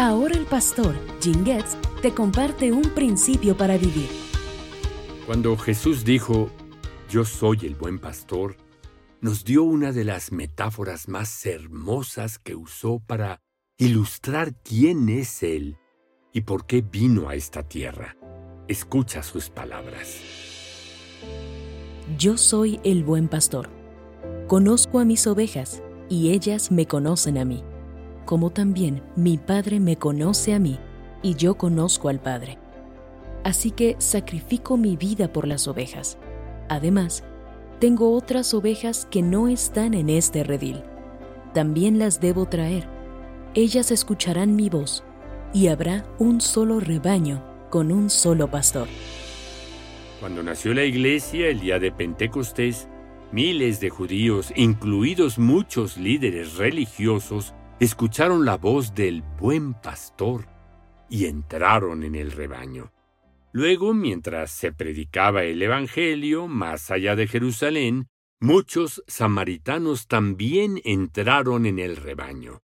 Ahora el pastor, Jim Getz, te comparte un principio para vivir. Cuando Jesús dijo, Yo soy el buen pastor, nos dio una de las metáforas más hermosas que usó para ilustrar quién es Él y por qué vino a esta tierra. Escucha sus palabras. Yo soy el buen pastor. Conozco a mis ovejas y ellas me conocen a mí como también mi Padre me conoce a mí y yo conozco al Padre. Así que sacrifico mi vida por las ovejas. Además, tengo otras ovejas que no están en este redil. También las debo traer. Ellas escucharán mi voz y habrá un solo rebaño con un solo pastor. Cuando nació la iglesia el día de Pentecostés, miles de judíos, incluidos muchos líderes religiosos, escucharon la voz del buen pastor y entraron en el rebaño. Luego, mientras se predicaba el Evangelio más allá de Jerusalén, muchos samaritanos también entraron en el rebaño.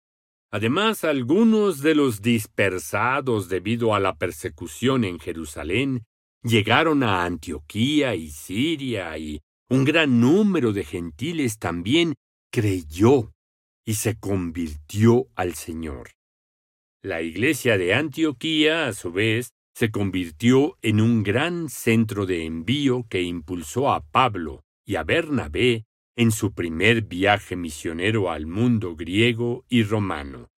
Además, algunos de los dispersados debido a la persecución en Jerusalén llegaron a Antioquía y Siria y un gran número de gentiles también creyó y se convirtió al Señor. La iglesia de Antioquía, a su vez, se convirtió en un gran centro de envío que impulsó a Pablo y a Bernabé en su primer viaje misionero al mundo griego y romano.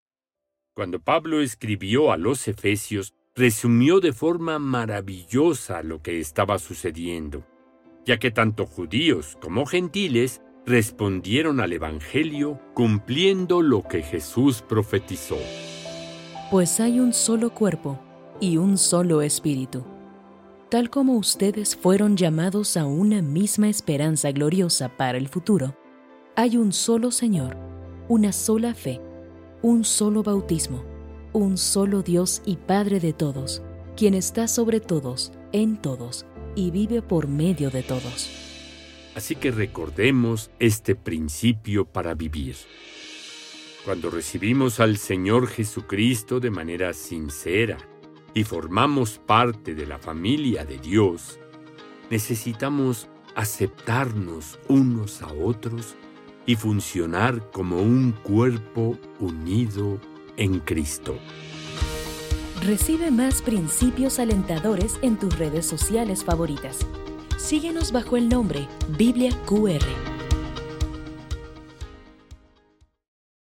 Cuando Pablo escribió a los Efesios, resumió de forma maravillosa lo que estaba sucediendo, ya que tanto judíos como gentiles respondieron al Evangelio cumpliendo lo que Jesús profetizó. Pues hay un solo cuerpo y un solo espíritu. Tal como ustedes fueron llamados a una misma esperanza gloriosa para el futuro, hay un solo Señor, una sola fe, un solo bautismo, un solo Dios y Padre de todos, quien está sobre todos, en todos, y vive por medio de todos Así que recordemos este principio para vivir. Cuando recibimos al Señor Jesucristo de manera sincera y formamos parte de la familia de Dios, necesitamos aceptarnos unos a otros y funcionar como un cuerpo unido en Cristo. Recibe más principios alentadores en tus redes sociales favoritas Síguenos bajo el nombre Biblia QR.